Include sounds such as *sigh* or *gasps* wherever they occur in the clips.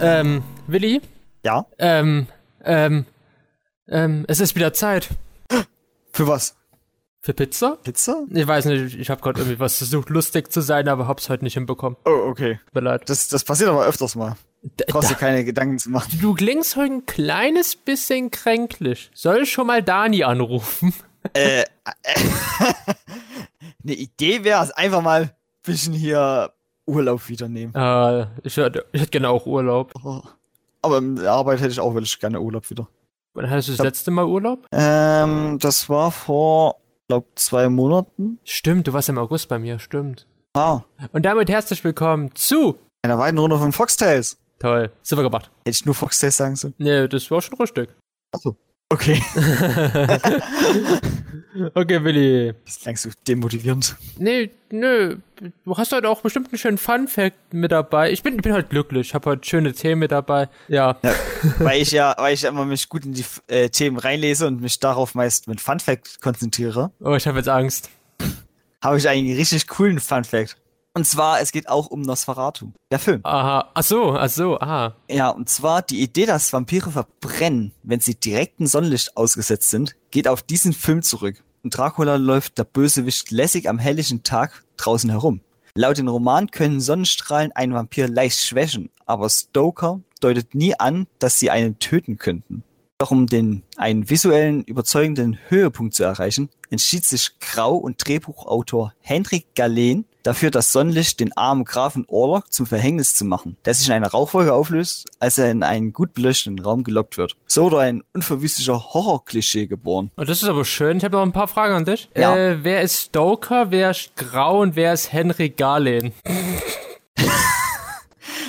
Ähm, Willi? Ja? Ähm, ähm, ähm, es ist wieder Zeit. Für was? Für Pizza? Pizza? Ich weiß nicht, ich habe gerade irgendwie was versucht, lustig zu sein, aber hab's heute nicht hinbekommen. Oh, okay. Tut mir leid. Das, das passiert aber öfters mal. D- Brauchst dir da- keine Gedanken zu machen. Du klingst heute ein kleines bisschen kränklich. Soll ich schon mal Dani anrufen? äh, *laughs* eine Idee wäre es einfach mal ein bisschen hier Urlaub wieder nehmen. Äh, ich hätte, ich gerne auch Urlaub. Oh. Aber in der Arbeit hätte ich auch wirklich gerne Urlaub wieder. Wann hattest du das letzte Mal Urlaub? Ähm, das war vor, glaub, zwei Monaten. Stimmt, du warst im August bei mir, stimmt. Ah, Und damit herzlich willkommen zu. einer weiteren Runde von Foxtails. Toll, super gemacht. Hätte ich nur Foxtails sagen sollen. Nee, das war schon richtig. Achso. Okay. *laughs* okay, Willi. Das klang so demotivierend. Nee, nö. Du hast heute auch bestimmt einen schönen Fun-Fact mit dabei. Ich bin, bin heute glücklich. Ich habe heute schöne Themen mit dabei. Ja. Ja, weil ich ja, weil ich immer mich gut in die äh, Themen reinlese und mich darauf meist mit Fun Fact konzentriere, Oh, ich habe jetzt Angst. habe ich einen richtig coolen Fun Fact. Und zwar, es geht auch um Nosferatu, der Film. Aha. Ach so, ach so, aha. Ja, und zwar die Idee, dass Vampire verbrennen, wenn sie direktem Sonnenlicht ausgesetzt sind, geht auf diesen Film zurück. Und Dracula läuft der Bösewicht lässig am helllichen Tag draußen herum. Laut dem Roman können Sonnenstrahlen einen Vampir leicht schwächen, aber Stoker deutet nie an, dass sie einen töten könnten. Doch um den einen visuellen, überzeugenden Höhepunkt zu erreichen, entschied sich Grau- und Drehbuchautor Hendrik Galen dafür, das Sonnenlicht den armen Grafen Orlok zum Verhängnis zu machen, der sich in einer Rauchwolke auflöst, als er in einen gut beleuchteten Raum gelockt wird. So wurde ein unverwüstlicher Horrorklischee geboren. Und das ist aber schön. Ich habe noch ein paar Fragen an dich. Ja. Äh, wer ist Stoker, wer ist Grau und wer ist Henry Garlin? *laughs*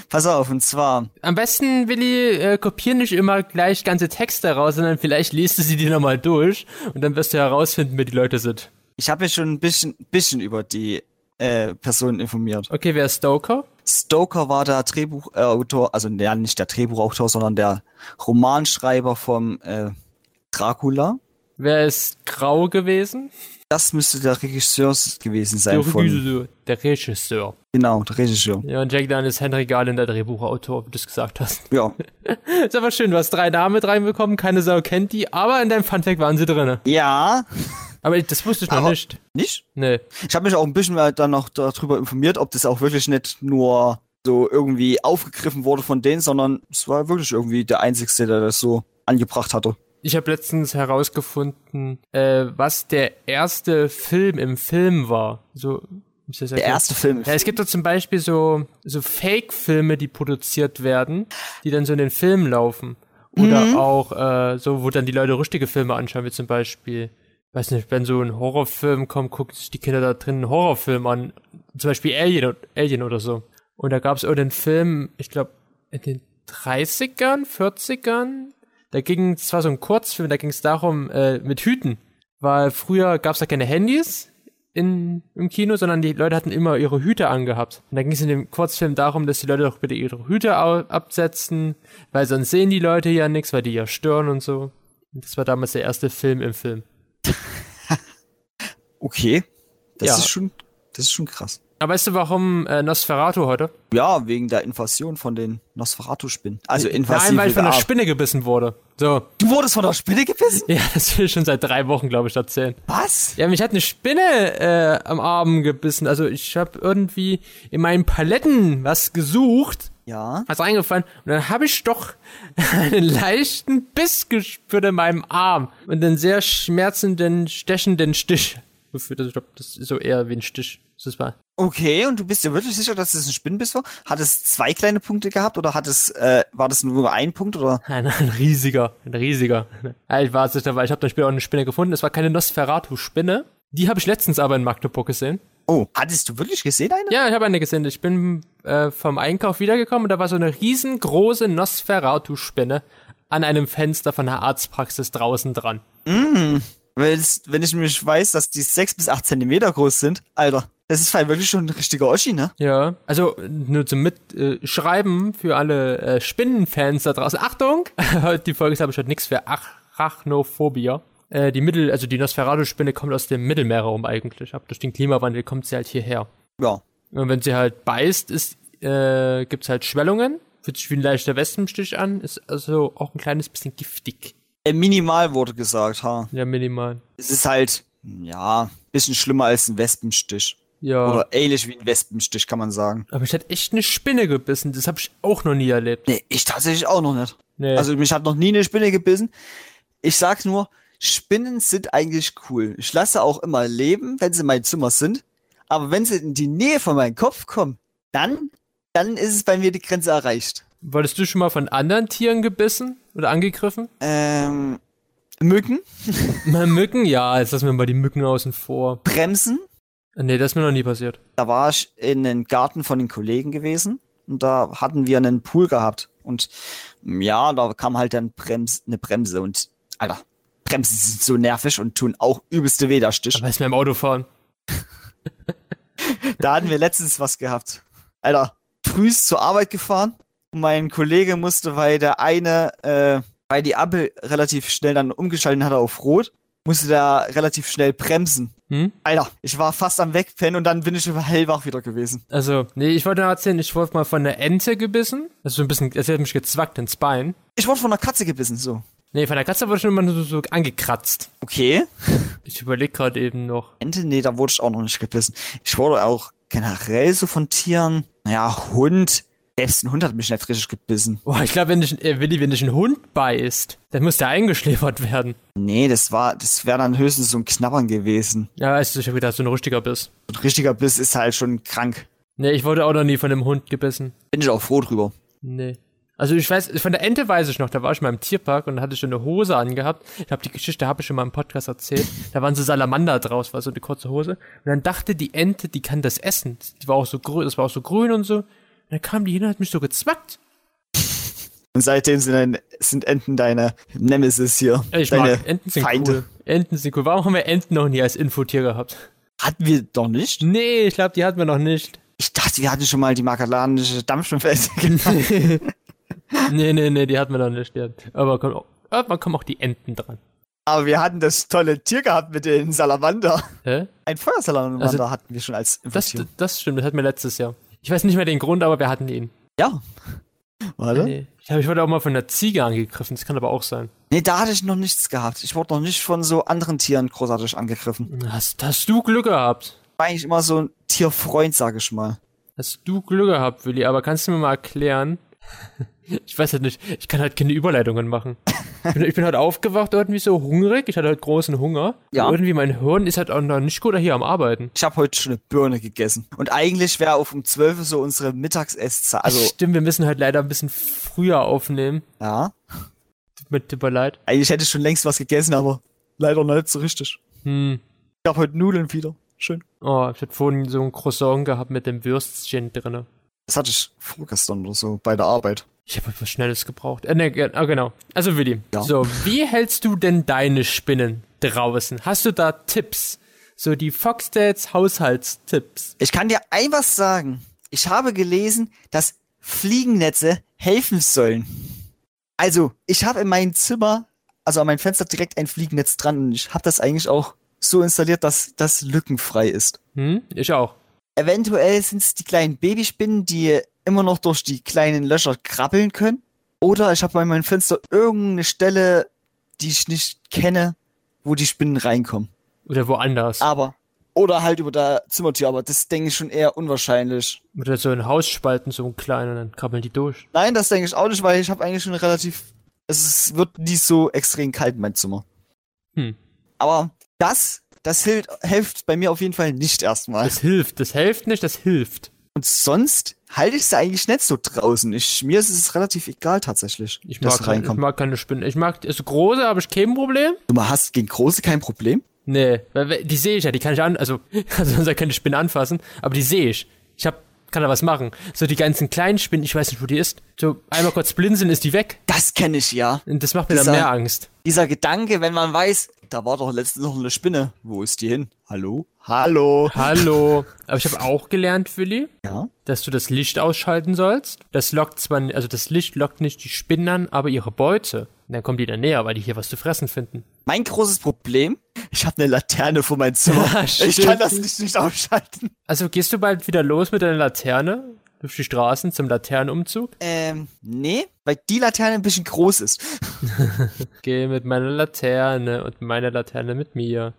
Pass auf, und zwar, Am besten, Willi, äh, kopier nicht immer gleich ganze Texte raus, sondern vielleicht liest du sie dir nochmal durch und dann wirst du herausfinden, wer die Leute sind. ich habe mich schon ein bisschen, bisschen über die äh, Personen informiert. Okay, wer ist Stoker? Stoker war der Drehbuchautor, also ja, nicht der Drehbuchautor, sondern der Romanschreiber vom äh, Dracula. Wer ist Grau gewesen? Das müsste der Regisseur gewesen sein Der Regisseur. Der Regisseur. genau, der Regisseur. Ja, und Jack ist Henry Garlin, der Drehbuchautor, wie du es gesagt hast. Ja, *laughs* Ist aber schön, du hast drei Namen mit reinbekommen, keine Sau kennt die, aber in deinem Funfact waren sie drinne. ja, Aber das wusste ich noch Aber- nicht. nicht? Nee. Ich habe mich auch ein bisschen dann noch darüber informiert, ob das auch wirklich nicht nur so irgendwie aufgegriffen wurde von denen, sondern es war wirklich irgendwie der Einzige, der das so angebracht hatte. Ich habe letztens herausgefunden, äh, was der erste Film im Film war. So, Der erste Film. Ja, es gibt doch zum Beispiel so, so Fake-Filme, die produziert werden, die dann so in den Filmen laufen. Oder Mhm. auch äh, so, wo dann die Leute richtige Filme anschauen, wie zum Beispiel, weiß nicht, wenn so ein Horrorfilm kommt, gucken sich die Kinder da drin einen Horrorfilm an. Zum Beispiel Alien, Alien oder so. Und da gab es den Film, ich glaube, in den 30ern, 40ern. Da ging es war so ein Kurzfilm, da ging es darum, äh, mit Hüten. Weil früher gab es da keine Handys in, im Kino, sondern die Leute hatten immer ihre Hüte angehabt. Und da ging es in dem Kurzfilm darum, dass die Leute doch bitte ihre Hüte absetzen, weil sonst sehen die Leute ja nichts, weil die ja stören und so. Das war damals der erste Film im Film. *laughs* Okay. Das Ja. ist schon, das ist schon krass. Aber weißt du, warum äh, Nosferatu heute? Ja, wegen der Invasion von den Nosferatu-Spinnen. Also invasiv. Nein, weil ich von der. Spinne gebissen wurde. So. Du wurdest von der Spinne gebissen? Ja, das will ich schon seit drei Wochen, glaube ich, erzählen. Was? Ja, mich hat eine Spinne äh, am Arm gebissen. Also ich habe irgendwie in meinen Paletten was gesucht, Ja. was reingefallen und dann habe ich doch *laughs* einen leichten Biss gespürt in meinem Arm und einen sehr schmerzenden, stechenden Stich. gefühlt. Also ich glaube, das ist so eher wie ein Stich. Das mal. Okay, und du bist dir wirklich sicher, dass es ein Spinnenbiss war? Hat es zwei kleine Punkte gehabt oder hat es, äh, war das nur ein Punkt oder? Ein, ein riesiger, ein riesiger. Ja, ich war sicher, weil ich habe dann später auch eine Spinne gefunden. Es war keine Nosferatu-Spinne. Die habe ich letztens aber in Magdeburg gesehen. Oh, hattest du wirklich gesehen eine? Ja, ich habe eine gesehen. Ich bin äh, vom Einkauf wiedergekommen und da war so eine riesengroße Nosferatu-Spinne an einem Fenster von der Arztpraxis draußen dran. Es- wenn ich nämlich weiß, dass die sechs bis acht Zentimeter groß sind, Alter, das ist halt wirklich schon ein richtiger Oschi, ne? Ja, also nur zum Mitschreiben äh, Schreiben für alle äh, Spinnenfans da draußen. Achtung! *laughs* die Folge ist aber schon nichts für Ach Arachnophobia. Äh, die Mittel, also die Nosferatu-Spinne kommt aus dem Mittelmeerraum eigentlich. Aber durch den Klimawandel kommt sie halt hierher. Ja. Und wenn sie halt beißt, ist, äh, gibt's halt Schwellungen Fühlt sich wie ein leichter Wespenstich an, ist also auch ein kleines bisschen giftig. Äh, minimal wurde gesagt, ha. Ja, minimal. Es ist halt, ja, bisschen schlimmer als ein Wespenstich. Ja. Oder ähnlich wie ein Wespenstich, kann man sagen. Aber ich hatte echt eine Spinne gebissen. Das habe ich auch noch nie erlebt. Nee, ich tatsächlich auch noch nicht. Nee. Also mich hat noch nie eine Spinne gebissen. Ich sag nur, Spinnen sind eigentlich cool. Ich lasse auch immer leben, wenn sie in meinem Zimmer sind. Aber wenn sie in die Nähe von meinem Kopf kommen, dann, dann ist es bei mir die Grenze erreicht. Wurdest du schon mal von anderen Tieren gebissen oder angegriffen? Ähm, Mücken, *laughs* Mücken? Ja, jetzt lassen wir mal die Mücken außen vor. Bremsen. Nee, das ist mir noch nie passiert. Da war ich in den Garten von den Kollegen gewesen und da hatten wir einen Pool gehabt. Und ja, da kam halt dann Brems, eine Bremse und, Alter, Bremsen sind so nervig und tun auch übelste weh, der Stich. Aber ist mir im Auto fahren. *laughs* Da hatten wir letztens was gehabt. Alter, frühst zur Arbeit gefahren und mein Kollege musste, weil der eine, äh, weil die Ampel relativ schnell dann umgeschaltet hat auf Rot, musste der relativ schnell bremsen. Hm? Alter, ich war fast am Wegpennen und dann bin ich hellwach wieder gewesen. Also, nee, ich wollte noch erzählen, ich wurde mal von einer Ente gebissen. Also so ein bisschen, es hat mich gezwackt ins Bein. Ich wurde von einer Katze gebissen, so. Nee, von der Katze wurde ich immer nur so, so angekratzt. Okay. *laughs* Ich überlege gerade eben noch. Ente, nee, da wurde ich auch noch nicht gebissen. Ich wurde auch generell so von Tieren, naja, Hund. Selbst ein Hund hat mich nicht richtig gebissen. Boah, ich glaube, wenn dich, äh, Willi, wenn dich ein Hund beißt, dann muss der eingeschläfert werden. Nee, das war, das wäre dann höchstens so ein Knabbern gewesen. Ja, weißt du, ich hab gedacht, dass du ein richtiger bist. Ein richtiger Biss ist halt schon krank. Nee, ich wurde auch noch nie von einem Hund gebissen. Bin ich auch froh drüber. Nee. Also ich weiß, von der Ente weiß ich noch, da war ich mal im Tierpark und da hatte ich schon eine Hose angehabt. Ich glaube, die Geschichte habe ich schon mal im Podcast erzählt. Da waren so Salamander draus, war so eine kurze Hose. Und dann dachte die Ente, die kann das essen. Die war auch so grün, das war auch so grün und so. Und dann kam die hin und hat mich so gezwackt. Und seitdem sind, ein, sind Enten deine Nemesis hier. Ich deine mag Enten sind Feinde. cool. Enten sind cool. Warum haben wir Enten noch nie als Infotier gehabt? Hatten wir doch nicht? Nee, ich glaube, die hatten wir noch nicht. Ich dachte, wir hatten schon mal die makalanische Dampfschwimmfeste. *laughs* *laughs* Nee, nee, nee, die hatten wir noch nicht. Aber komm, irgendwann kommen auch die Enten dran. Aber wir hatten das tolle Tier gehabt mit den Salamander. Hä? Ein Feuersalamander Also, hatten wir schon als Das, Infantier. das stimmt, das hatten wir letztes Jahr. Ich weiß nicht mehr den Grund, aber wir hatten ihn. Ja. Warte. Nee. Nee. Ich, hab, ich wurde auch mal von einer Ziege angegriffen, das kann aber auch sein. da hatte ich noch nichts gehabt. Ich wurde noch nicht von so anderen Tieren großartig angegriffen. Hast, hast du Glück gehabt? War eigentlich immer so ein Tierfreund, sag ich mal. Hast du Glück gehabt, Willi, aber kannst du mir mal erklären? Ich weiß halt nicht, ich kann halt keine Überleitungen machen. Ich bin, ich bin halt aufgewacht, irgendwie so hungrig, ich hatte halt großen Hunger. Ja. Und irgendwie mein Hirn ist halt auch noch nicht gut hier am Arbeiten. Ich habe heute schon eine Birne gegessen. Und eigentlich wäre auf um 12 Uhr so unsere Mittagsesszeit. Also, Stimmt, wir müssen halt leider ein bisschen früher aufnehmen. ja. Tut mir tut mir leid. Eigentlich hätte ich schon längst was gegessen, aber leider nicht so richtig. Hm. Ich habe heute Nudeln wieder. Schön. Oh, ich hatte vorhin so ein Croissant gehabt mit dem Würstchen drinne. Das hatte ich vorgestern oder so bei der Arbeit. Ich habe etwas Schnelles gebraucht. Äh, ne, ah, genau. Also Willi, Ja. so, wie hältst du denn deine Spinnen draußen? Hast du da Tipps? So die Foxdates Haushaltstipps. Ich kann dir ein was sagen. Ich habe gelesen, dass Fliegennetze helfen sollen. Also, ich habe in meinem Zimmer, also an meinem Fenster direkt ein Fliegennetz dran und ich habe das eigentlich auch so installiert, dass das lückenfrei ist. Hm? Ich auch. Eventuell sind es die kleinen Babyspinnen, die immer noch durch die kleinen Löcher krabbeln können. Oder ich habe bei meinem Fenster irgendeine Stelle, die ich nicht kenne, wo die Spinnen reinkommen. Oder woanders. Aber, oder halt über der Zimmertür, aber das denke ich schon eher unwahrscheinlich. Oder so ein Hausspalten, so ein kleiner, dann krabbeln die durch. Nein, das denke ich auch nicht, weil ich habe eigentlich schon relativ, es wird nie so extrem kalt in meinem Zimmer. Hm. Aber das, das hilft, hilft bei mir auf jeden Fall nicht erstmal. Das hilft. Das hilft nicht, das hilft. Und sonst halte ich sie eigentlich nicht so draußen. Ich, mir ist es relativ egal tatsächlich, Ich mag, kein, ich mag keine Spinnen. Ich mag, also große habe ich kein Problem. Du hast gegen große kein Problem? Nee, weil die sehe ich ja, die kann ich an, also, *laughs* also sonst kann ich Spinne anfassen, aber die sehe ich. Ich hab, kann da was machen. So die ganzen kleinen Spinnen, ich weiß nicht, wo die ist. So einmal kurz blinzeln, ist die weg. Das kenne ich ja. Und das macht mir dann Dieser- mehr Angst. Dieser Gedanke, wenn man weiß, da war doch letztens noch eine Spinne. Wo ist die hin? Hallo? Hallo? Hallo. Aber ich habe auch gelernt, Willi, Ja? dass du das Licht ausschalten sollst. Das lockt zwar, also das Licht lockt nicht die Spinnen an, aber ihre Beute. Und dann kommen die dann näher, weil die hier was zu fressen finden. Mein großes Problem, ich habe eine Laterne vor meinem Zimmer. *laughs* Ja, ich kann das Licht nicht ausschalten. Also gehst du bald wieder los mit deiner Laterne? durch die Straßen zum Laternenumzug? Ähm, nee, weil die Laterne ein bisschen groß ist. *laughs* Geh mit meiner Laterne und meine Laterne mit mir.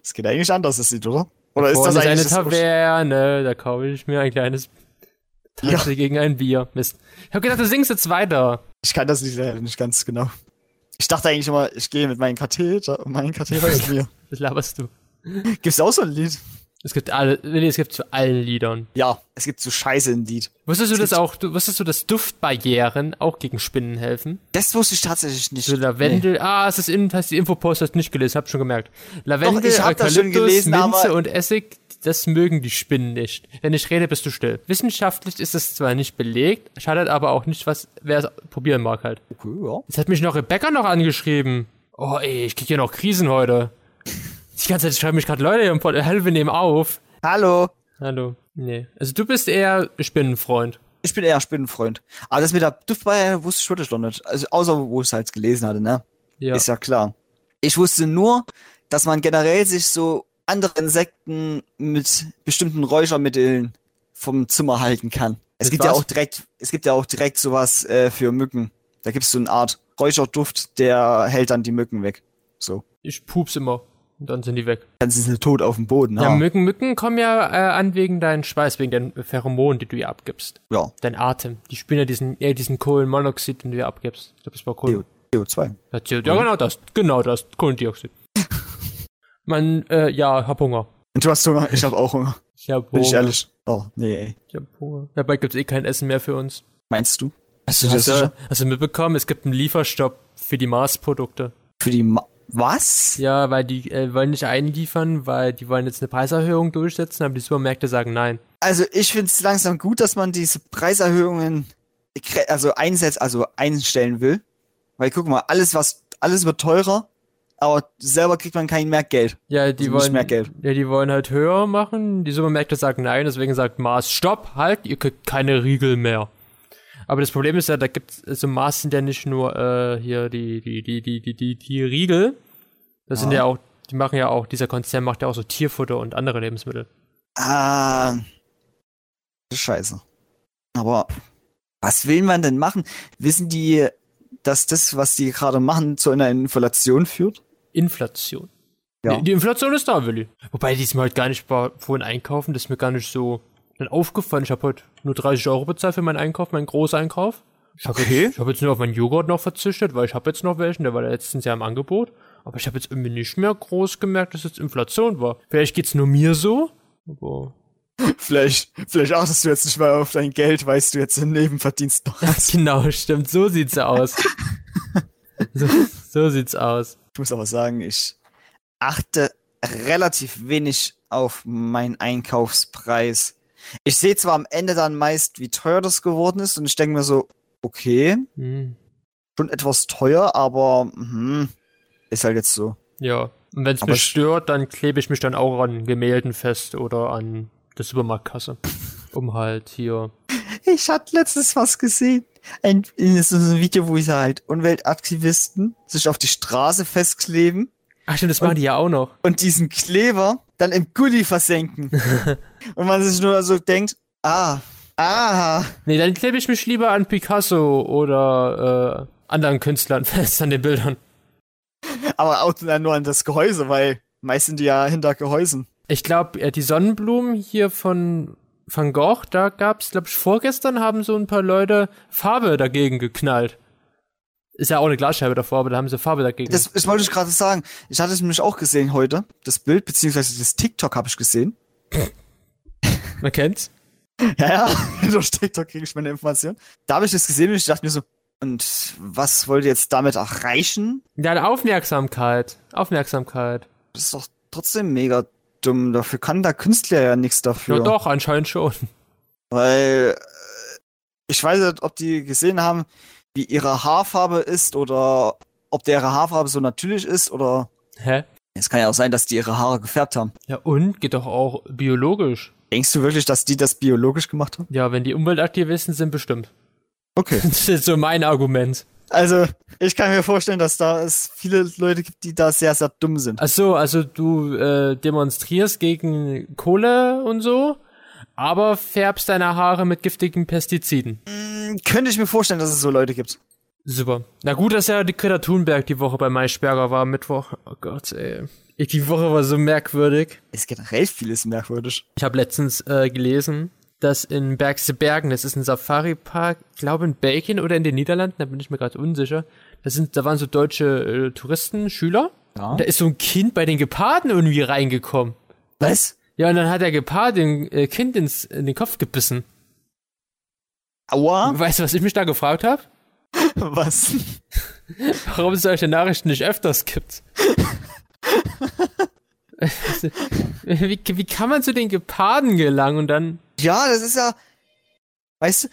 Das geht eigentlich anders, das sieht, oder? Oder ist das eigentlich eine das Taverne, da kaufe ich mir ein kleines Taxi gegen ein Bier. Mist. Ich hab gedacht, du singst jetzt weiter. Ich kann das nicht, äh, nicht ganz genau. Ich dachte eigentlich immer, ich gehe mit meinem Katheter, meinen Katheter mit mir. *laughs* Was laberst du? Gibt's auch so ein Lied? Es gibt alle, nee, es gibt zu allen Liedern. Ja, es gibt so Scheiße ein Lied. Wusstest du Es das auch, du, wusstest du, dass Duftbarrieren auch gegen Spinnen helfen? Das wusste ich tatsächlich nicht. So Lavendel, ah, es ist in, hast die Infopost hast nicht gelesen, hab schon gemerkt. Lavendel, schon Eukalyptus, gelesen, Minze und Essig, das mögen die Spinnen nicht. Wenn ich rede, bist du still. Wissenschaftlich ist es zwar nicht belegt, schadet aber auch nicht, was, wer es probieren mag halt. Okay, ja. Jetzt hat mich noch Rebecca noch angeschrieben. Oh ey, ich krieg hier noch Krisen heute. Die ganze Zeit schreiben mich gerade Leute im Pod, wir nehmen auf. Hallo. Hallo. Nee. Also du bist eher Spinnenfreund. Ich bin eher Spinnenfreund. Aber das mit der Duftbarriere wusste ich wirklich noch nicht. Also, außer wo ich es halt gelesen hatte, ne? Ja. Ist ja klar. Ich wusste nur, dass man generell sich so andere Insekten mit bestimmten Räuchermitteln vom Zimmer halten kann. Es Mit gibt ja was? auch direkt, es gibt ja auch direkt sowas äh, für Mücken. Da gibt es so eine Art Räucherduft, der hält dann die Mücken weg. So. Ich pups immer. Und dann sind die weg. Dann sind sie tot auf dem Boden. Ja, Ja, Mücken, Mücken kommen ja äh, an wegen deinen Schweiß, wegen den Pheromonen, die du ihr abgibst. ja. Dein Atem. Die spüren ja diesen, ja, diesen Kohlenmonoxid, den du ihr abgibst. Ich glaube, das war Kohlen. CO2. Ja, CO- ja, genau das. Genau das. Kohlendioxid. *laughs* Man, äh, ja, hab Hunger. Und du hast Hunger? Ich habe auch Hunger. Ich hab Bin Hunger. ich ehrlich? Oh, nee, ey. Ich hab Hunger. Dabei gibt's eh kein Essen mehr für uns. Meinst du? Hast du das Hast du, hast du mitbekommen, es gibt einen Lieferstopp für die Mars-Produkte. Für die Ma Was? Ja, weil die äh, wollen nicht einliefern, weil die wollen jetzt eine Preiserhöhung durchsetzen, aber die Supermärkte sagen nein. Also ich finde es langsam gut, dass man diese Preiserhöhungen also einsetzt, also einstellen will. Weil guck mal, alles was, alles wird teurer, aber selber kriegt man kein mehr Geld. Ja, die Also wollen, mehr Geld. ja, die wollen halt höher machen. Die Supermärkte sagen nein, deswegen sagt Mars, stopp, halt, ihr kriegt keine Riegel mehr. Aber das Problem ist ja, da gibt's, also Mars sind ja nicht nur, äh, hier die, die, die, die, die, die, die Riegel. Das sind Ja. auch, die machen ja auch, dieser Konzern macht ja auch so Tierfutter und andere Lebensmittel. Ah, scheiße. Aber was will man denn machen? Wissen die, dass das, was die gerade machen, zu einer Inflation führt? Inflation. Ja. Die, die Inflation ist da, Willi. Wobei diesmal halt gar nicht war, vorhin einkaufen, das ist mir gar nicht so dann aufgefallen. Ich habe heute nur 30 Euro bezahlt für meinen Einkauf, meinen Großeinkauf. Ich habe Okay. jetzt, ich hab jetzt nur auf meinen Joghurt noch verzichtet, weil ich habe jetzt noch welchen, der war letztens ja im Angebot. Aber ich habe jetzt irgendwie nicht mehr groß gemerkt, dass jetzt Inflation war. Vielleicht geht's nur mir so, aber Vielleicht, vielleicht achtest du jetzt nicht mal auf dein Geld, weil du jetzt einen Nebenverdienst noch hast. genau, stimmt, so sieht's aus. so, so sieht's aus. Ich muss aber sagen, ich achte relativ wenig auf meinen Einkaufspreis. Ich sehe zwar am Ende dann meist, wie teuer das geworden ist, und ich denke mir so, okay, Hm. schon etwas teuer, aber hm, ist halt jetzt so. Ja. Und wenn's Aber mich ich- stört, dann klebe ich mich dann auch an Gemälden fest oder an der Supermarktkasse. Um halt hier. *laughs* Ich hatte letztens was gesehen. Ein, in so einem Video, wo ich halt Umweltaktivisten sich auf die Straße festkleben Ach stimmt, das machen die ja auch noch. und diesen Kleber dann im Gully versenken. *laughs* und man sich nur so denkt, ah, ah, Nee, dann klebe ich mich lieber an Picasso oder äh, anderen Künstlern *laughs* fest an den Bildern. aber auch dann nur an das Gehäuse, weil meist sind die ja hinter Gehäusen. Ich glaube, die Sonnenblumen hier von Van Gogh, da gab's, glaube ich, vorgestern haben so ein paar Leute Farbe dagegen geknallt. Ist ja auch eine Glasscheibe davor, aber da haben sie Farbe dagegen. Das, das wollte ich gerade sagen. Ich hatte es nämlich auch gesehen heute, das Bild, beziehungsweise das TikTok habe ich gesehen. *laughs* Man kennt's. Ja, ja, *laughs* durch TikTok kriege ich meine Information. Da habe ich das gesehen und ich dachte mir so, und was wollt ihr jetzt damit erreichen? Ja, Aufmerksamkeit. Aufmerksamkeit. Das ist doch trotzdem mega dumm. Dafür kann der Künstler ja nichts dafür. Ja, doch, anscheinend schon. Weil äh, ich weiß nicht, ob die gesehen haben, wie ihre Haarfarbe ist oder ob deren Haarfarbe so natürlich ist oder Hä? es kann ja auch sein, dass die ihre Haare gefärbt haben. Ja, und? Geht doch auch biologisch. Denkst du wirklich, dass die das biologisch gemacht haben? Ja, wenn die Umweltaktivisten sind, bestimmt. Okay. *laughs* Das ist so mein Argument. Also, ich kann mir vorstellen, dass da es viele Leute gibt, die da sehr, sehr dumm sind. Ach so, also du äh, demonstrierst gegen Kohle und so, aber färbst deine Haare mit giftigen Pestiziden. Hm, könnte ich mir vorstellen, dass es so Leute gibt. Super. Na gut, dass ja die Greta Thunberg die Woche bei Maischberger war, Mittwoch. Oh Gott, ey. Die Woche war so merkwürdig. Ist generell vieles merkwürdig. Ich habe letztens äh, gelesen, dass in Bergse Bergen, das ist ein Safari-Park, ich glaube in Belgien oder in den Niederlanden, da bin ich mir gerade unsicher. Da sind, da waren so deutsche äh, Touristen, Schüler. Ja. Und da ist so ein Kind bei den Geparden irgendwie reingekommen. Was? Ja, und dann hat der Gepard den äh, Kind ins, in den Kopf gebissen. Aua? Weißt du, was ich mich da gefragt habe? *laughs* Was? *laughs* Warum es solche Nachrichten nicht öfters gibt. *laughs* wie, wie kann man zu den Geparden gelangen und dann. Ja, das ist ja. Weißt du,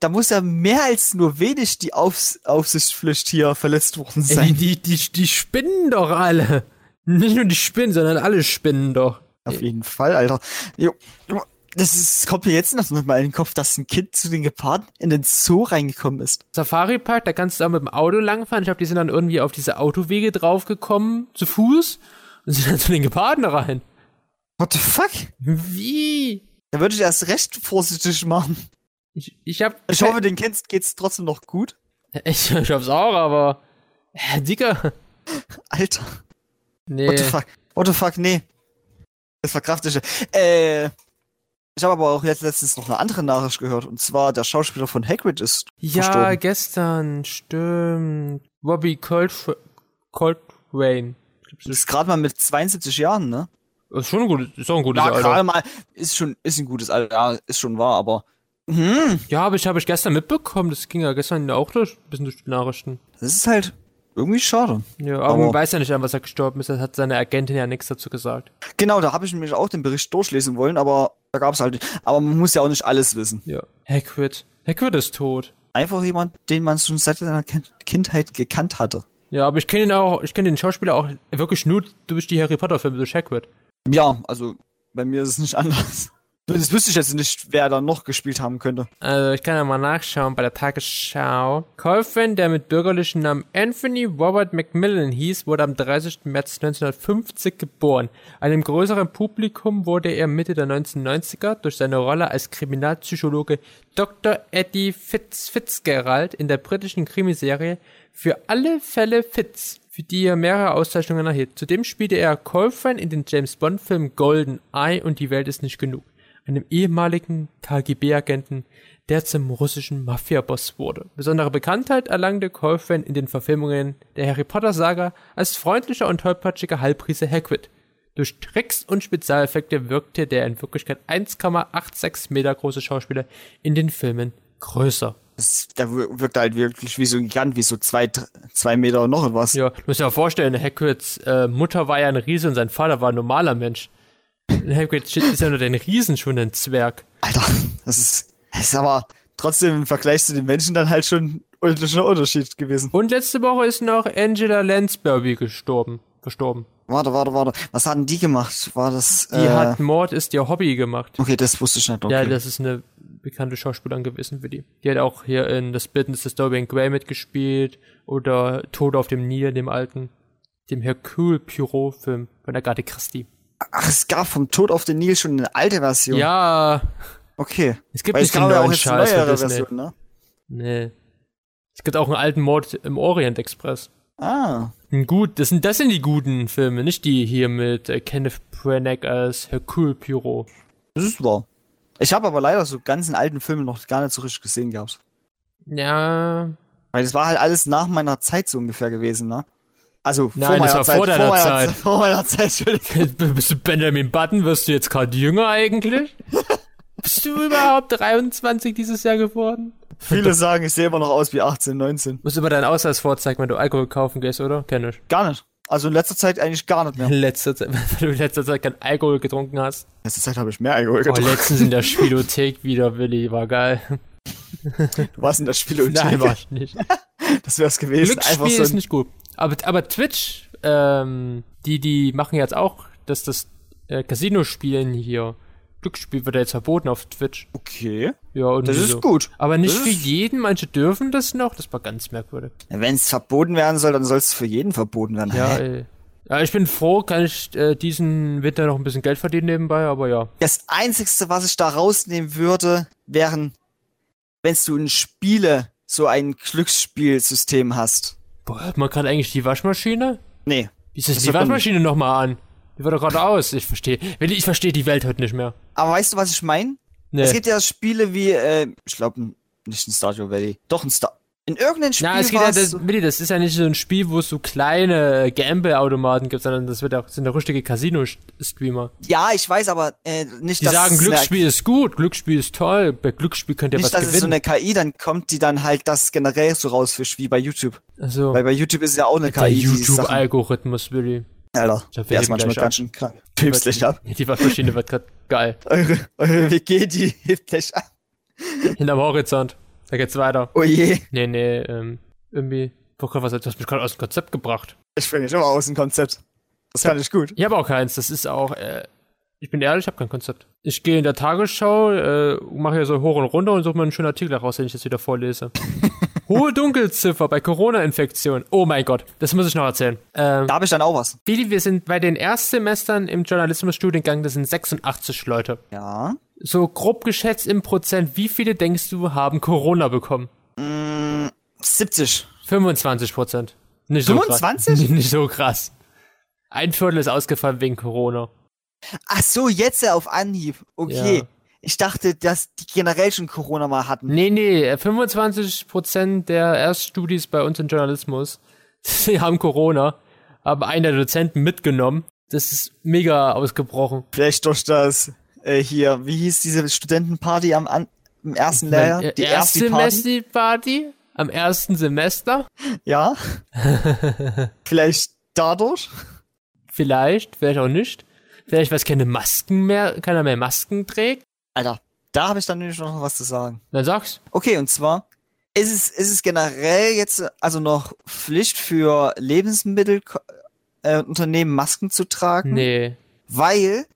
da muss ja mehr als nur wenig die Aufs Aufsichtspflicht hier verletzt worden Ey, sein. die, die, die spinnen doch alle. Nicht nur die Spinnen, sondern alle spinnen doch. Auf jeden Fall, Alter. Jo, das ist, kommt mir jetzt noch mal in den Kopf, dass ein Kind zu den Geparden in den Zoo reingekommen ist. Safari Park, da kannst du auch mit dem Auto langfahren. Ich glaube, die sind dann irgendwie auf diese Autowege draufgekommen, zu Fuß, und sind dann zu den Geparden rein. What the fuck? Wie? Da würde ich erst recht vorsichtig machen. Ich, ich hab. Ich hoffe, den Kind geht's trotzdem noch gut. Ich, ich hab's auch, aber. Äh, Digga. Alter. Nee. What the fuck? What the fuck? Nee. Das verkrafte ich. Äh. Ich habe aber auch jetzt letztens noch eine andere Nachricht gehört. Und zwar, der Schauspieler von Hagrid ist Ja, verstorben. gestern, stimmt. Robbie Colt Coltrane. Das ist gerade mal mit 72 Jahren, ne? Ist schon ein gutes, ist auch ein gutes Ja, gerade Alter. mal, ist schon, ist ein gutes Alter, ja, ist schon wahr, aber. Hm, Ja, aber ich habe ich gestern mitbekommen. Das ging ja gestern auch durch, ein bisschen durch die Nachrichten. das ist halt irgendwie schade. Ja, aber, Aber- man weiß ja nicht, an was er gestorben ist. Das hat seine Agentin ja nichts dazu gesagt. Genau, da habe ich nämlich auch den Bericht durchlesen wollen, aber da gab es halt. Aber man muss ja auch nicht alles wissen. Ja. Hagrid. Hagrid ist tot. Einfach jemand, den man schon seit seiner Kin- Kindheit gekannt hatte. Ja, aber ich kenne ihn auch, ich kenne den Schauspieler auch wirklich nur durch die Harry Potter Filme, durch Hagrid. Ja, also bei mir ist es nicht *laughs* anders. Das wüsste ich jetzt nicht, wer da noch gespielt haben könnte. Also ich kann ja mal nachschauen bei der Tagesschau. Colfin, der mit bürgerlichen Namen Anthony Robert Macmillan hieß, wurde am 30. März 1950 geboren. Einem größeren Publikum wurde er Mitte der 1990er durch seine Rolle als Kriminalpsychologe Dr. Eddie Fitz Fitzgerald in der britischen Krimiserie Für alle Fälle Fitz, für die er mehrere Auszeichnungen erhielt. Zudem spielte er Colfin in den James Bond Film Golden Eye und Die Welt ist nicht genug einem ehemaligen KGB-Agenten, der zum russischen Mafia-Boss wurde. Besondere Bekanntheit erlangte Colfin in den Verfilmungen der Harry Potter-Saga als freundlicher und tollpatschiger Halbriese Hagrid. Durch Tricks und Spezialeffekte wirkte der in Wirklichkeit 1,86 Meter große Schauspieler in den Filmen größer. Das, der wir- wirkt halt wirklich wie so ein Gigant, wie so zwei, zwei Meter und noch was. Ja, du musst dir mal vorstellen, Hagrids äh, Mutter war ja ein Riese und sein Vater war ein normaler Mensch. Hagrid ist ja nur den Riesen schon ein Zwerg. Alter, das ist, das ist aber trotzdem im Vergleich zu den Menschen dann halt schon ein Unterschied gewesen. Und letzte Woche ist noch Angela Lansbury gestorben, verstorben. Warte, warte, warte. Was hatten die gemacht? War das. Die äh, hat Mord ist ihr Hobby gemacht. Okay, das wusste ich nicht. Okay. Ja, das ist eine bekannte Schauspielerin gewesen für die. Die hat auch hier in Das Business des Dorian Gray mitgespielt oder Tod auf dem Nil, dem alten, dem Hercule Poirot Film von Agatha Christie. Ach, es gab vom Tod auf den Nil schon eine alte Version. Ja, Okay. es gibt Weil nicht den neuen eine Scheiß von neuere. Version, ne? Nee. Es gibt auch einen alten Mord im Orient Express. Ah. Gut, das sind, das sind die guten Filme, nicht die hier mit äh, Kenneth Branagh als Hercule Poirot. Das ist wahr. Ich habe aber leider so ganzen alten Filme noch gar nicht so richtig gesehen gehabt. Ja, Weil das war halt alles nach meiner Zeit so ungefähr gewesen, ne? Also Nein, vor das meiner war Zeit. vor deiner meiner Zeit. Vor meiner Zeit. *laughs* *laughs* Bist du Benjamin Button? Wirst du jetzt gerade jünger eigentlich? *laughs* Bist du überhaupt 23 dieses Jahr geworden? Viele sagen, ich sehe immer noch aus wie 18, 19. Musst immer deinen Ausweis vorzeigen, wenn du Alkohol kaufen gehst, oder? Kenn ich. Gar nicht. Also in letzter Zeit eigentlich gar nicht mehr. *laughs* In letzter Zeit, *laughs* wenn du in letzter Zeit kein Alkohol getrunken hast. In letzter Zeit habe ich mehr Alkohol Oh, getrunken. letztens in der *laughs* Spielothek wieder, Willi, war geil. Du warst in der Spiel Nein, war ich nicht. Das wär's gewesen. Einfach Glücksspiel so ist nicht gut. Aber, aber Twitch, ähm, die, die machen jetzt auch, dass das äh, Casino-Spielen hier, Glücksspiel wird ja jetzt verboten auf Twitch. Okay. Ja, und Das ist so. gut. Aber nicht Das für jeden, manche dürfen das noch, das war ganz merkwürdig. Wenn es verboten werden soll, dann soll es für jeden verboten werden. Ja, ey. Ja, ich bin froh, kann ich äh, diesen Winter noch ein bisschen Geld verdienen nebenbei, aber ja. Das Einzigste, was ich da rausnehmen würde, wären, wenn du in Spiele so ein Glücksspielsystem hast. Boah, man kann eigentlich die Waschmaschine? Nee. Wie ist das Das die Waschmaschine nochmal an? Die war doch gerade aus. Ich verstehe. Ich verstehe die Welt heute nicht mehr. Aber weißt du, was ich meine? Nee. Es gibt ja Spiele wie, äh, ich glaube, nicht ein Stardew Valley. Doch ein Star. In irgendeinem Spiel Na, es geht ja, das, so- Willi, das ist ja nicht so ein Spiel, wo es so kleine Gamble-Automaten gibt, sondern das wird auch, sind ja richtige Casino-Streamer. Ja, ich weiß, aber äh, nicht, Die dass sagen, es eine- Glücksspiel ist gut, Glücksspiel ist toll, bei Glücksspiel könnt ihr nicht, was dass es so gewinnen. eine KI dann kommt, die dann halt das generell so rausfischt wie bei YouTube. also, Weil bei YouTube ist ja auch eine der KI, die Sachen, YouTube-Algorithmus, Willi. Alter, der ist manchmal gleich ganz schön krank. Pimpst dich ab. Die Waschmaschine wird grad geil. Eure, eure WG, die hebt dich ab. Hinterm Horizont. Da geht's weiter. Oh je. Nee, nee, ähm, irgendwie, boah, was, du hast mich gerade aus dem Konzept gebracht. Ich bin nicht immer aus dem Konzept. Das kann ich gut. Ich habe auch keins, das ist auch, äh, ich bin ehrlich, ich habe kein Konzept. Ich gehe in der Tagesschau, äh, mache hier so hoch und runter und suche mir einen schönen Artikel raus, den ich jetzt wieder vorlese. *laughs* Hohe Dunkelziffer bei Corona-Infektion. Oh mein Gott, das muss ich noch erzählen. Ähm, Da habe ich dann auch was. Billy, wir sind bei den Erstsemestern im Journalismusstudiengang, das sind 86 Leute. Ja. So grob geschätzt im Prozent, wie viele denkst du haben Corona bekommen? Mm, 70. 25 Prozent. Nicht so 25? krass. *laughs* Nicht so krass. Ein Viertel ist ausgefallen wegen Corona. Ach so, jetzt auf Anhieb. Okay. Ja. Ich dachte, dass die generell schon Corona mal hatten. Nee, nee, 25% der Erststudis bei uns im Journalismus, *laughs* die haben Corona, haben einen der Dozenten mitgenommen. Das ist mega ausgebrochen. Vielleicht durch das, äh, hier, wie hieß diese Studentenparty am, an, im ersten Lehrjahr? Äh, Die erste Party? Erstsemester-Party am ersten Semester? Ja. *laughs* Vielleicht dadurch? Vielleicht, vielleicht auch nicht. Vielleicht, weil es keine Masken mehr, keiner mehr Masken trägt. Alter, da habe ich dann nämlich noch was zu sagen. Dann sag's. Okay, und zwar ist es, ist es generell jetzt also noch Pflicht für Lebensmittelunternehmen äh, Masken zu tragen? Nee. Weil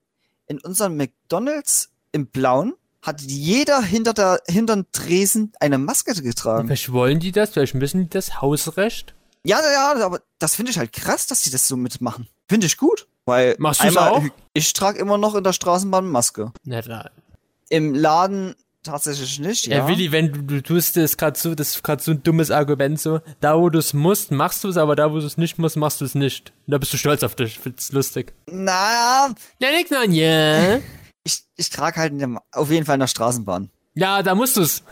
in unserem McDonalds im Blauen hat jeder hinter der hinter dem Tresen eine Maske getragen. Vielleicht wollen die das, vielleicht müssen die das Hausrecht. Ja, ja, aber das finde ich halt krass, dass die das so mitmachen. Finde ich gut, weil Machst einmal- auch? Ich trage immer noch in der Straßenbahn Maske. Na, da. Im Laden tatsächlich nicht. Ja, Ja, Willi, wenn du, du tust das gerade so, das ist gerade so ein dummes Argument so. Da, wo du es musst, machst du es, aber da, wo du es nicht musst, machst du es nicht. Und da bist du stolz auf dich. Find's lustig. Na, Ja, nix, na, ja. ich, ich trage halt in der, auf jeden Fall in der Straßenbahn. Ja, da musst du's.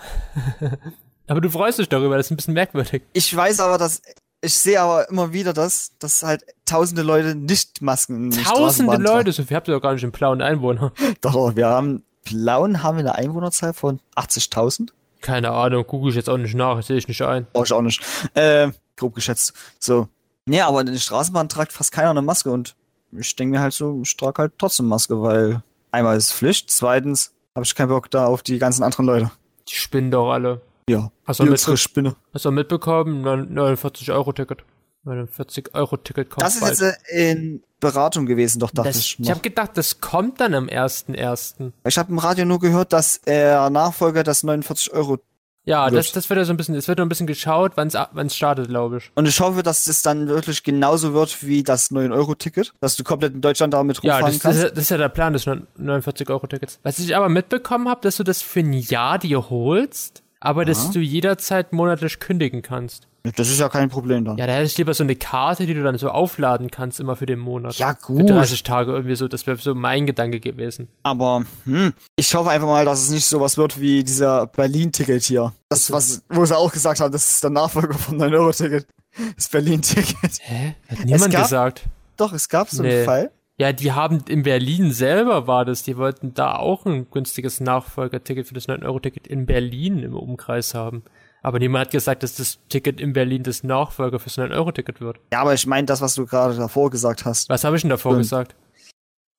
*laughs* aber du freust dich darüber, das ist ein bisschen merkwürdig. Ich weiß aber, dass ich sehe aber immer wieder, dass, dass halt tausende Leute nicht Masken in Tausende Leute, so viel habt ihr doch gar nicht im blauen Einwohner. *laughs* Doch, wir haben Blauen haben wir eine Einwohnerzahl von 80.000. Keine Ahnung, google ich jetzt auch nicht nach, sehe ich nicht ein. Brauche ich auch nicht. Äh, grob geschätzt. So. Nee, aber in der Straßenbahn tragt fast keiner eine Maske und ich denke mir halt so, ich trage halt trotzdem Maske, weil einmal ist Pflicht, zweitens habe ich keinen Bock da auf die ganzen anderen Leute. Die spinnen doch alle. Ja. Hast du, unsere Spinne. hast du mitbekommen? 49 Euro Ticket. 49 Euro Ticket kommt Das ist bald. jetzt äh, in Beratung gewesen, doch dachte das, ich. ich noch. habe gedacht, das kommt dann am 1.1. Ich habe im Radio nur gehört, dass der Nachfolger das 49 Euro. Ja, Gut. das, das wird ja so ein bisschen, es wird noch ein bisschen geschaut, wann es startet, glaube ich. Und ich hoffe, dass das dann wirklich genauso wird wie das 9-Euro-Ticket, dass du komplett in Deutschland damit Ja, rumfahren das, das, kannst. ist- das ist ja der Plan des 49-Euro-Tickets. Was ich aber mitbekommen habe, dass du das für ein Jahr dir holst, aber dass du jederzeit monatlich kündigen kannst. Das ist ja kein Problem dann. Ja, da hätte ich lieber so eine Karte, die du dann so aufladen kannst, immer für den Monat. Ja, Für gut. 30 Tage irgendwie so, das wäre so mein Gedanke gewesen. Aber hm, ich hoffe einfach mal, dass es nicht sowas wird wie dieser Berlin-Ticket hier. Das, was, wo sie auch gesagt haben, das ist der Nachfolger vom 9-Euro-Ticket. Das Berlin-Ticket. Hä? Hat niemand gab- gesagt. Doch, es gab so Nee. einen Fall. Ja, die haben in Berlin selber war das, die wollten da auch ein günstiges Nachfolgerticket für das 9-Euro-Ticket in Berlin im Umkreis haben. Aber niemand hat gesagt, dass das Ticket in Berlin das Nachfolger fürs 9-Euro-Ticket wird. Ja, aber ich meine das, was du gerade davor gesagt hast. Was habe ich denn davor Stimmt. gesagt?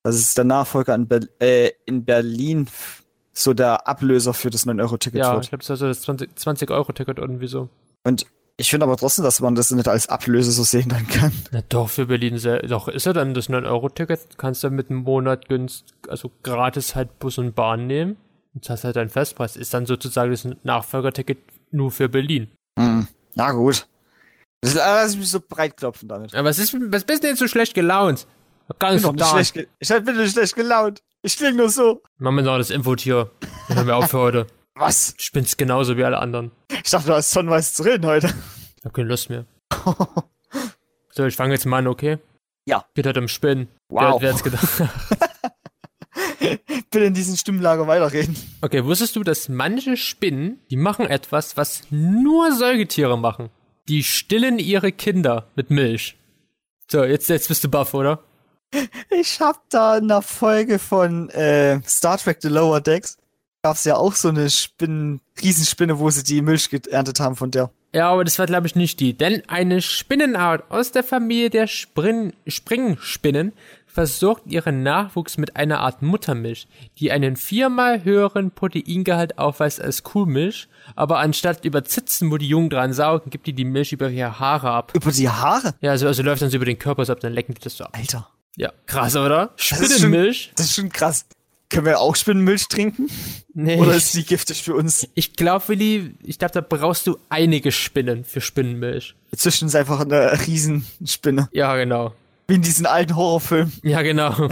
Das ist der Nachfolger in, Ber äh, in Berlin so der Ablöser für das 9-Euro-Ticket Ja, wird. ich glaube, das war so das 20 20-Euro-Ticket irgendwie so. Und ich finde aber trotzdem, dass man das nicht als Ablöse so sehen dann kann. Na doch, für Berlin sel- Doch, ist ja dann das 9-Euro-Ticket. Kannst du mit einem Monat günst, also gratis halt Bus und Bahn nehmen. Und hast halt deinen Festpreis. Ist dann sozusagen das Nachfolgerticket nur für Berlin. Hm. Na gut. Das lass mich so breit klopfen damit. Aber was ist, was bist du denn so schlecht gelaunt? Gar Ich nicht bin, doch nicht schlecht ge- ich bin nicht schlecht gelaunt. Ich klinge nur so. Machen wir noch das Infotier. Dann hören wir auf für heute. Was? Ich bin's genauso wie alle anderen. Ich dachte, du hast schon was zu reden heute. Ich hab keine Lust mehr. *laughs* So, ich fange jetzt mal an, okay? Ja. Geht heute um Spinnen. Wow. Wer, wer hat's gedacht? *laughs* Bitte in diesem Stimmlager weiterreden. Okay, wusstest du, dass manche Spinnen, die machen etwas, was nur Säugetiere machen? Die stillen ihre Kinder mit Milch. So, jetzt, jetzt bist du baff, oder? Ich hab da in der Folge von äh, Star Trek The Lower Decks gab's ja auch so eine Spinnen, Riesenspinne, wo sie die Milch geerntet haben von der. Ja, aber das war, glaube ich, nicht die. Denn eine Spinnenart aus der Familie der Sprin Springspinnen versorgt ihren Nachwuchs mit einer Art Muttermilch, die einen viermal höheren Proteingehalt aufweist als Kuhmilch, aber anstatt über Zitzen, wo die Jungen dran saugen, gibt die die Milch über ihre Haare ab. Über die Haare? Ja, also, also läuft dann so über den Körper so ab, dann lecken die das so ab. Alter. Ja, krass, oder? ist schon- Spinnenmilch? Das ist schon krass. Können wir auch Spinnenmilch trinken? Nee. Oder ist die giftig für uns? ich glaube, Willi, ich glaube, da brauchst du einige Spinnen für Spinnenmilch. Zwischen ist einfach eine Riesenspinne. Ja, genau. Wie in diesen alten Horrorfilmen. Ja, genau.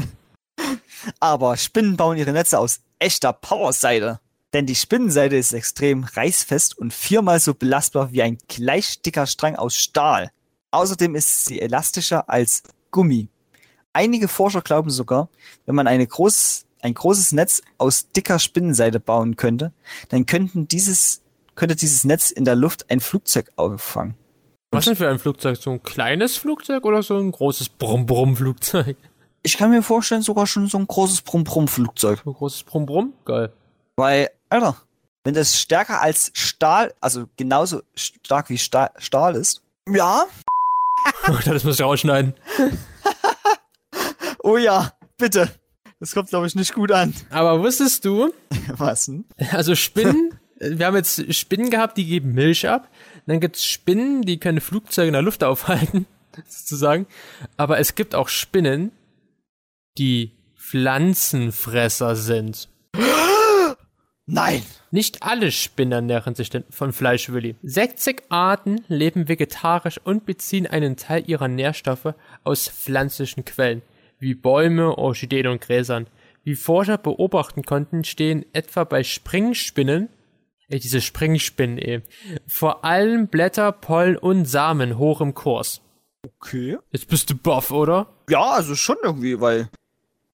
Aber Spinnen bauen ihre Netze aus echter Powerseide. Denn die Spinnenseide ist extrem reißfest und viermal so belastbar wie ein gleich dicker Strang aus Stahl. Außerdem ist sie elastischer als Gummi. Einige Forscher glauben sogar, wenn man eine groß, ein großes Netz aus dicker Spinnenseide bauen könnte, dann könnten dieses, könnte dieses Netz in der Luft ein Flugzeug auffangen. Was denn für ein Flugzeug? So ein kleines Flugzeug oder so ein großes Brumm-Brumm-Flugzeug? Ich kann mir vorstellen, sogar schon so ein großes Brumm-Brumm-Flugzeug. So ein großes Brumm-Brumm? Geil. Weil, Alter, wenn das stärker als Stahl, also genauso stark wie Stahl, Stahl ist. Ja. *laughs* das muss ich rausschneiden. *laughs* Oh ja, bitte. Das kommt, glaube ich, nicht gut an. Aber wusstest du, *laughs* Was denn? also Spinnen, wir haben jetzt Spinnen gehabt, die geben Milch ab. Dann gibt's Spinnen, die können Flugzeuge in der Luft aufhalten, *laughs* sozusagen. Aber es gibt auch Spinnen, die Pflanzenfresser sind. *gasps* Nein. Nicht alle Spinnen ernähren sich denn von Fleisch, Willi. 60 Arten leben vegetarisch und beziehen einen Teil ihrer Nährstoffe aus pflanzlichen Quellen, wie Bäume, Orchideen und Gräsern. Wie Forscher beobachten konnten, stehen etwa bei Springspinnen, ey, diese Springspinnen, ey, vor allem Blätter, Pollen und Samen hoch im Kurs. Okay. Jetzt bist du buff, oder? Ja, also schon irgendwie, weil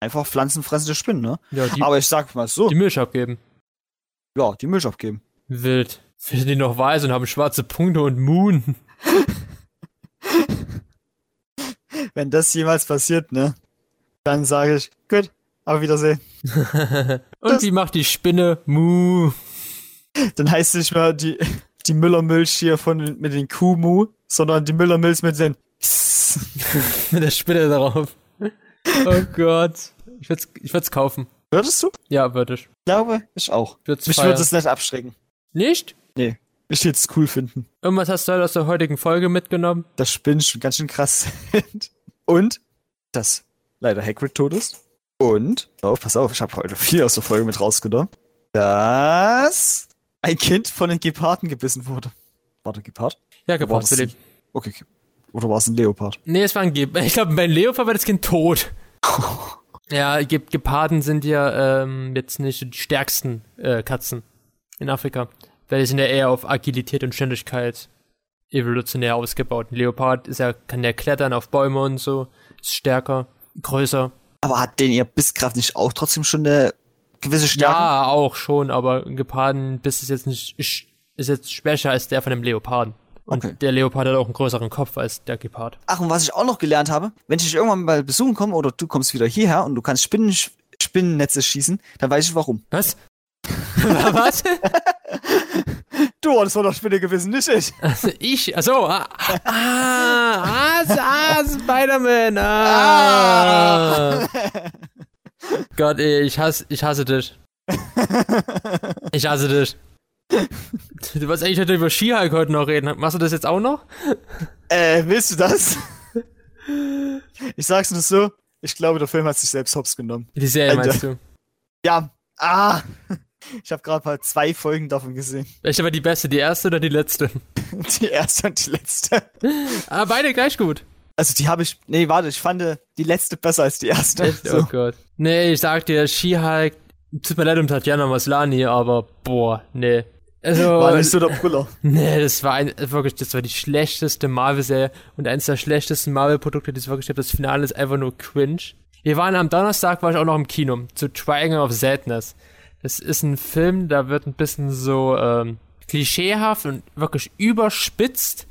einfach pflanzenfressende Spinnen, ne? Ja, die, Aber ich sag mal so, die Milch abgeben. ja, die Milch abgeben. Wild. Sind die noch weiß und haben schwarze Punkte und Moon. *laughs* Wenn das jemals passiert, ne? Dann sage ich, gut, auf Wiedersehen. *laughs* Und Das- wie macht die Spinne? Mu. Dann heißt es nicht mehr die, die Müllermilch hier von, mit den Kuhmu, sondern die Müllermilch mit den Mit der Spinne drauf. Oh Gott. Ich würd's, ich würd's kaufen. Würdest du? Ja, würde ich. Glaube ich auch. Ich würd's Mich würde es nicht abschrecken. Nicht? Nee. Ich würde es cool finden. Irgendwas hast du halt aus der heutigen Folge mitgenommen? Das Spinnen schon ganz schön krass sind. Und, dass leider Hagrid tot ist. Und, oh, pass auf, ich habe heute viel aus der Folge mit rausgenommen. Dass ein Kind von den Geparden gebissen wurde. War der Gepard? Ja, das Willi. Okay, okay. Oder war es ein Leopard? Nee, es war ein Ge Ich glaube, bei Leopard war das Kind tot. *laughs* ja, Ge Geparden sind ja ähm, jetzt nicht die stärksten äh, Katzen in Afrika. Weil die sind ja eher auf Agilität und Ständigkeit evolutionär ausgebaut. Ein Leopard ist ja, kann ja klettern auf Bäume und so, ist stärker, größer. Aber hat den ihr Bisskraft nicht auch trotzdem schon eine gewisse Stärke? Ja, auch schon, aber ein Gepardenbiss ist jetzt nicht, ist jetzt schwächer als der von dem Leoparden. Und Okay. der Leopard hat auch einen größeren Kopf als der Gepard. Ach, und was ich auch noch gelernt habe, wenn ich dich irgendwann mal besuchen komme oder du kommst wieder hierher und du kannst Spinnen, Spinnennetze schießen, dann weiß ich warum. Was? *laughs* Was? Du hattest der Spinne gewesen, nicht ich. Also ich, also, ah, ah, ah, ah Spider-Man, ah. Gott, ey, ich hasse, ich hasse dich. *laughs* Ich hasse dich. Du wolltest eigentlich heute über Skihulk heute noch reden. Machst du das jetzt auch noch? Äh, willst du das? Ich sag's nur so, ich glaube, der Film hat sich selbst hops genommen. Die Serie Alter. meinst du? Ja, ah, Ich habe gerade mal zwei Folgen davon gesehen. Welche war die beste, die erste oder die letzte? *laughs* Die erste und die letzte. Ah, beide gleich gut. Also die habe ich. Nee, warte, ich fand die letzte besser als die erste. Echt? Oh Gott. Nee, ich sag dir, She-Hulk, tut mir leid um Tatjana Maslani, aber boah, nee. Also, War nicht so der Brüller. *laughs* Nee, das war ein, wirklich, das war die schlechteste Marvel-Serie und eines der schlechtesten Marvel-Produkte, die es wirklich gibt. Das Finale ist einfach nur cringe. Wir waren am Donnerstag, war ich auch noch im Kino, zu Triangle of Sadness. Das ist ein Film, da wird ein bisschen so ähm, klischeehaft und wirklich überspitzt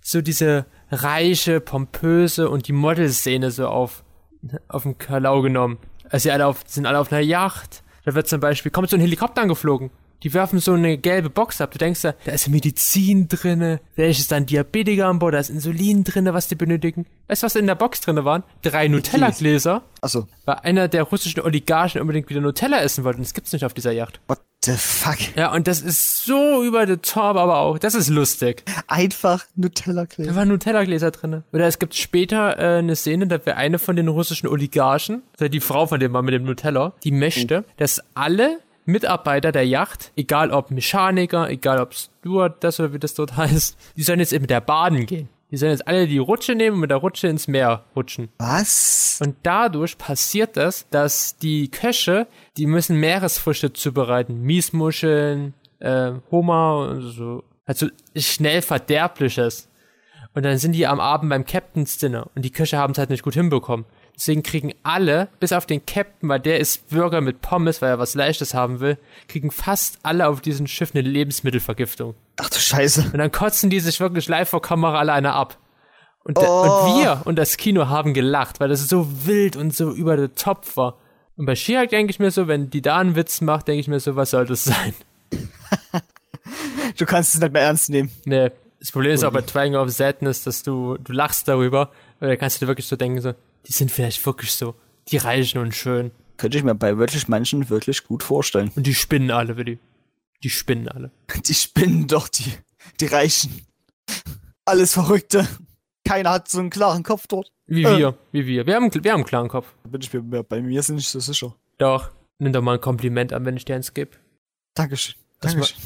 so diese reiche, pompöse und die Modelszene so auf, auf den Kalau genommen. Also sie alle auf, sind alle auf einer Yacht. Da wird zum Beispiel, kommt so ein Helikopter angeflogen. Die werfen so eine gelbe Box ab. Du denkst da, da ist Medizin drinne, vielleicht ist dann Diabetiker an Bord, da ist Insulin drinne, was die benötigen. Weißt du, was in der Box drinne waren? Drei Nutella-Gläser. Achso. Weil einer der russischen Oligarchen unbedingt wieder Nutella essen wollte. Und das gibt's nicht auf dieser Yacht. What the fuck? Ja, und das ist so über the top, aber auch, das ist lustig. Einfach Da Nutella-Gläser. waren Nutella-Gläser drinne. Oder es gibt später äh, eine Szene, da wäre eine von den russischen Oligarchen, also die Frau von dem war mit dem Nutella, die möchte, dass alle Mitarbeiter der Yacht, egal ob Mechaniker, egal ob Steward, das oder wie das dort *laughs* heißt, die sollen jetzt mit der Baden gehen. Die sollen jetzt alle die Rutsche nehmen und mit der Rutsche ins Meer rutschen. Was? Und dadurch passiert das, dass die Köche, die müssen Meeresfrüchte zubereiten. Miesmuscheln, äh, Hummer und so. Also schnell verderbliches. Und dann sind die am Abend beim Captain's Dinner und die Köche haben es halt nicht gut hinbekommen. Deswegen kriegen alle, bis auf den Captain, weil der ist Bürger mit Pommes, weil er was Leichtes haben will, kriegen fast alle auf diesem Schiff eine Lebensmittelvergiftung. Ach du Scheiße. Und dann kotzen die sich wirklich live vor Kamera alle einer ab. Und, der, Oh. und wir und das Kino haben gelacht, weil das so wild und so über den Topf war. Und bei She-Hulk denke ich mir so, wenn die da einen Witz macht, denke ich mir so, was soll das sein? Du kannst es nicht mehr ernst nehmen. Nee, das Problem ist auch bei Triangle of Sadness, dass du, du lachst darüber, und da kannst du dir wirklich so denken, so, die sind vielleicht wirklich so, die reichen und schön. Könnte ich mir bei wirklich manchen wirklich gut vorstellen. Und die spinnen alle, Willi. Die spinnen alle. Die spinnen doch, die, die Reichen. Alles Verrückte. Keiner hat so einen klaren Kopf dort. Wie Äh. wir, wie wir. Wir haben, wir haben einen klaren Kopf. Bin ich mir, bei mir sind nicht so sicher. Doch, nimm doch mal ein Kompliment an, wenn ich dir eins gebe. Dankeschön. Dankeschön.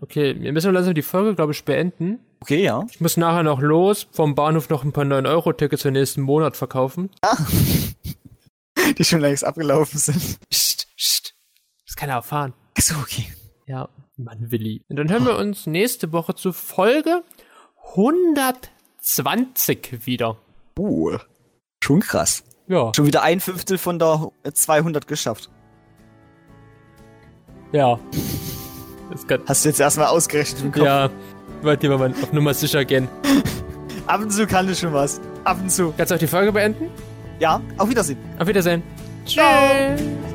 Okay, wir müssen langsam die Folge, glaube ich, beenden. Okay, ja. Ich muss nachher noch los, vom Bahnhof noch ein paar 9-Euro-Tickets für den nächsten Monat verkaufen. *laughs* Die schon längst abgelaufen sind. Psst, psst. Das kann er erfahren. Ist okay. Ja, Mann, Willi. Und dann hören wir uns nächste Woche zu Folge 120 wieder. Uh, schon krass. Ja, Schon wieder ein Fünftel von der 200 geschafft. ja. *laughs* Hast du jetzt erstmal ausgerechnet im Kopf. ja, wollte lieber mal auf Nummer sicher gehen. *laughs* Ab und zu kann ich schon was. Ab und zu. Kannst du auch die Folge beenden? Ja, auf Wiedersehen. Auf Wiedersehen. Ciao. Tschüss.